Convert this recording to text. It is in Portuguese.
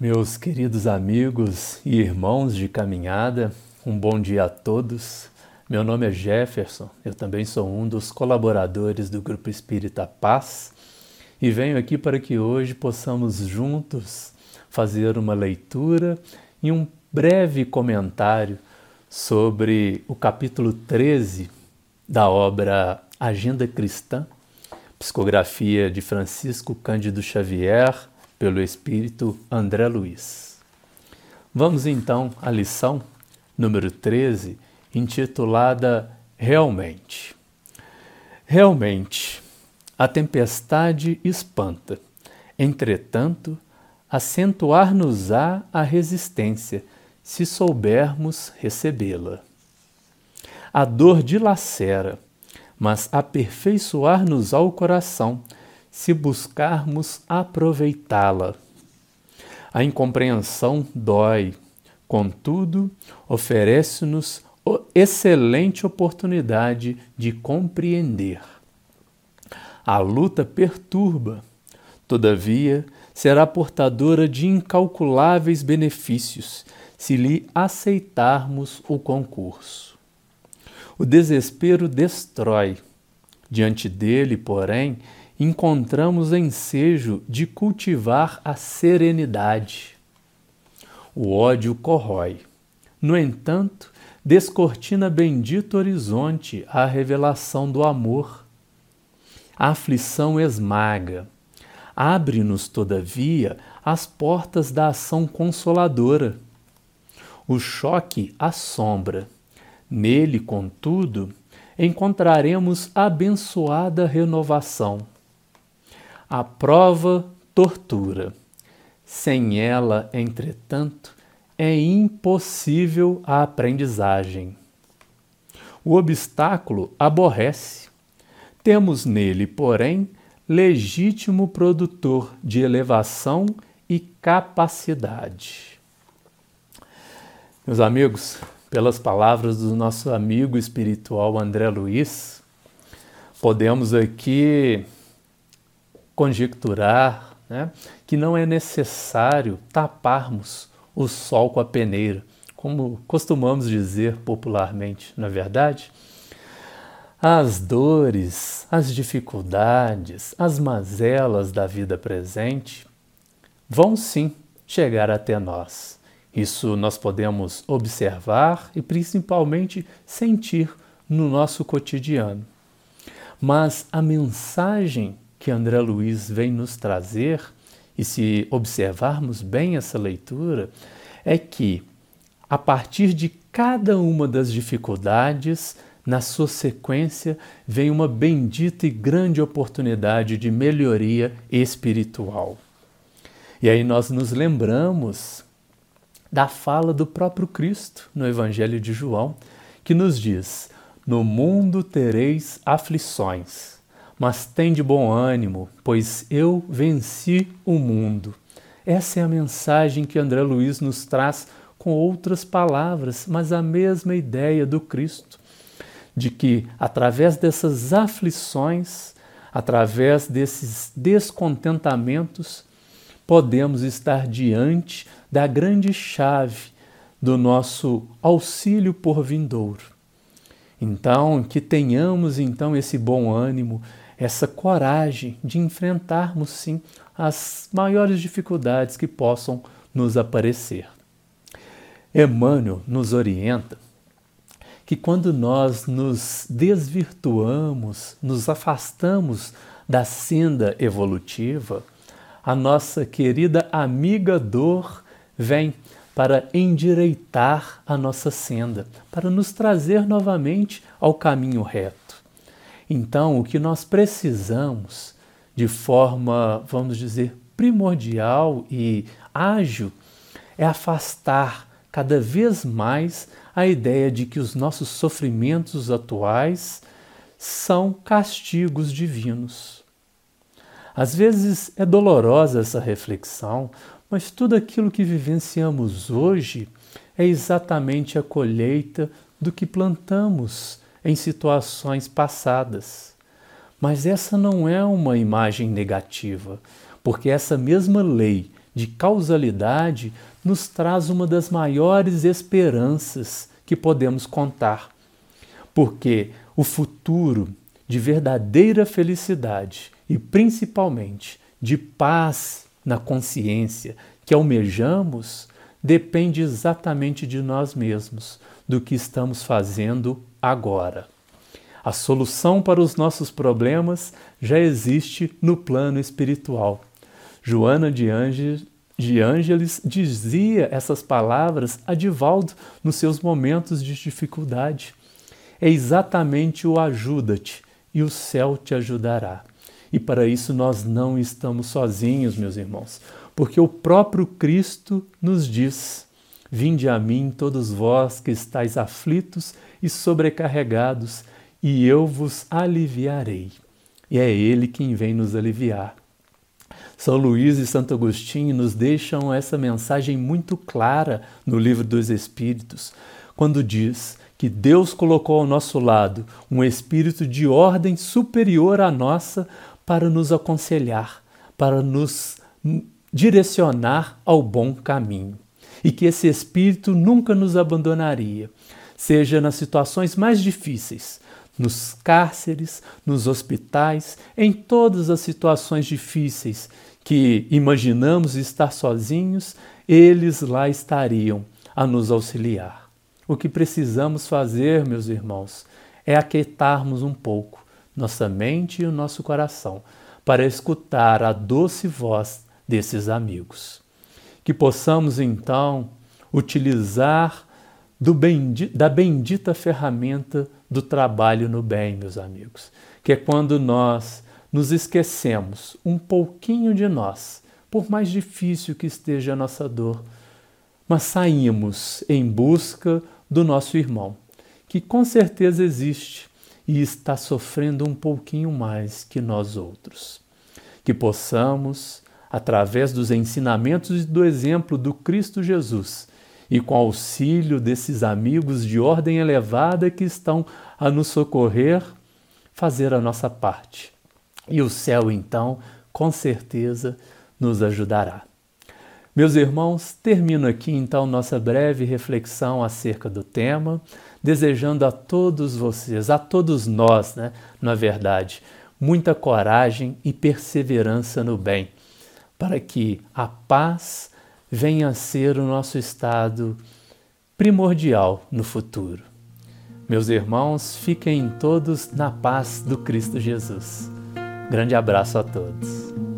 Meus queridos amigos e irmãos de caminhada, um bom dia a todos. Meu nome é Jefferson, eu também sou um dos colaboradores do Grupo Espírita Paz e venho aqui para que hoje possamos juntos fazer uma leitura e um breve comentário sobre o capítulo 13 da obra Agenda Cristã, psicografia de Francisco Cândido Xavier, pelo espírito André Luiz. Vamos então à lição número 13, intitulada Realmente. Realmente, a tempestade espanta, entretanto, acentuar-nos-á a resistência se soubermos recebê-la. A dor dilacera, mas aperfeiçoar-nos ao coração se buscarmos aproveitá-la. A incompreensão dói, contudo, oferece-nos excelente oportunidade de compreender. A luta perturba, todavia, será portadora de incalculáveis benefícios se lhe aceitarmos o concurso. O desespero destrói. Diante dele, porém, encontramos ensejo de cultivar a serenidade. O ódio corrói. No entanto, descortina bendito horizonte à revelação do amor. A aflição esmaga. Abre-nos, todavia, as portas da ação consoladora. O choque assombra. Nele, contudo, encontraremos abençoada renovação. A prova tortura. Sem ela, entretanto, é impossível a aprendizagem. O obstáculo aborrece. Temos nele, porém, legítimo produtor de elevação e capacidade. Meus amigos, pelas palavras do nosso amigo espiritual André Luiz, podemos aqui conjecturar né, que não é necessário taparmos o sol com a peneira, como costumamos dizer popularmente, na é verdade? As dores, as dificuldades, as mazelas da vida presente vão sim chegar até nós. Isso nós podemos observar e principalmente sentir no nosso cotidiano. Mas a mensagem que André Luiz vem nos trazer, e se observarmos bem essa leitura, é que a partir de cada uma das dificuldades, na sua sequência, vem uma bendita e grande oportunidade de melhoria espiritual. E aí nós nos lembramos da fala do próprio Cristo no Evangelho de João, que nos diz: No mundo tereis aflições mas tem de bom ânimo, pois eu venci o mundo. Essa é a mensagem que André Luiz nos traz com outras palavras, mas a mesma ideia do Cristo, de que através dessas aflições, através desses descontentamentos, podemos estar diante da grande chave do nosso auxílio por vindouro. Então, que tenhamos então esse bom ânimo, essa coragem de enfrentarmos, sim, as maiores dificuldades que possam nos aparecer. Emmanuel nos orienta que quando nós nos desvirtuamos, nos afastamos da senda evolutiva, a nossa querida amiga dor vem para endireitar a nossa senda, para nos trazer novamente ao caminho reto. Então, o que nós precisamos de forma, vamos dizer, primordial e ágil é afastar cada vez mais a ideia de que os nossos sofrimentos atuais são castigos divinos. Às vezes é dolorosa essa reflexão, mas tudo aquilo que vivenciamos hoje é exatamente a colheita do que plantamos em situações passadas. Mas essa não é uma imagem negativa, porque essa mesma lei de causalidade nos traz uma das maiores esperanças que podemos contar. Porque o futuro de verdadeira felicidade e principalmente de paz na consciência que almejamos depende exatamente de nós mesmos, do que estamos fazendo agora. A solução para os nossos problemas já existe no plano espiritual. Joana de, Ange, de Ângeles dizia essas palavras a Divaldo nos seus momentos de dificuldade. É exatamente o ajuda-te e o céu te ajudará. E para isso nós não estamos sozinhos, meus irmãos, porque o próprio Cristo nos diz: Vinde a mim, todos vós que estáis aflitos e sobrecarregados, e eu vos aliviarei. E é Ele quem vem nos aliviar. São Luís e Santo Agostinho nos deixam essa mensagem muito clara no Livro dos Espíritos, quando diz que Deus colocou ao nosso lado um espírito de ordem superior à nossa para nos aconselhar, para nos direcionar ao bom caminho. E que esse Espírito nunca nos abandonaria, seja nas situações mais difíceis, nos cárceres, nos hospitais, em todas as situações difíceis que imaginamos estar sozinhos, eles lá estariam a nos auxiliar. O que precisamos fazer, meus irmãos, é aquietarmos um pouco nossa mente e o nosso coração para escutar a doce voz desses amigos. Que possamos então utilizar bendito, da bendita ferramenta do trabalho no bem, meus amigos, que é quando nós nos esquecemos um pouquinho de nós, por mais difícil que esteja a nossa dor, mas saímos em busca do nosso irmão, que com certeza existe e está sofrendo um pouquinho mais que nós outros. Que possamos, através dos ensinamentos e do exemplo do Cristo Jesus, e com auxílio desses amigos de ordem elevada que estão a nos socorrer, fazer a nossa parte. E o céu, então, com certeza, nos ajudará. Meus irmãos, termino aqui então nossa breve reflexão acerca do tema, desejando a todos vocês, a todos nós, né, na verdade, muita coragem e perseverança no bem, para que a paz venha a ser o nosso estado primordial no futuro. Meus irmãos, fiquem todos na paz do Cristo Jesus. Grande abraço a todos.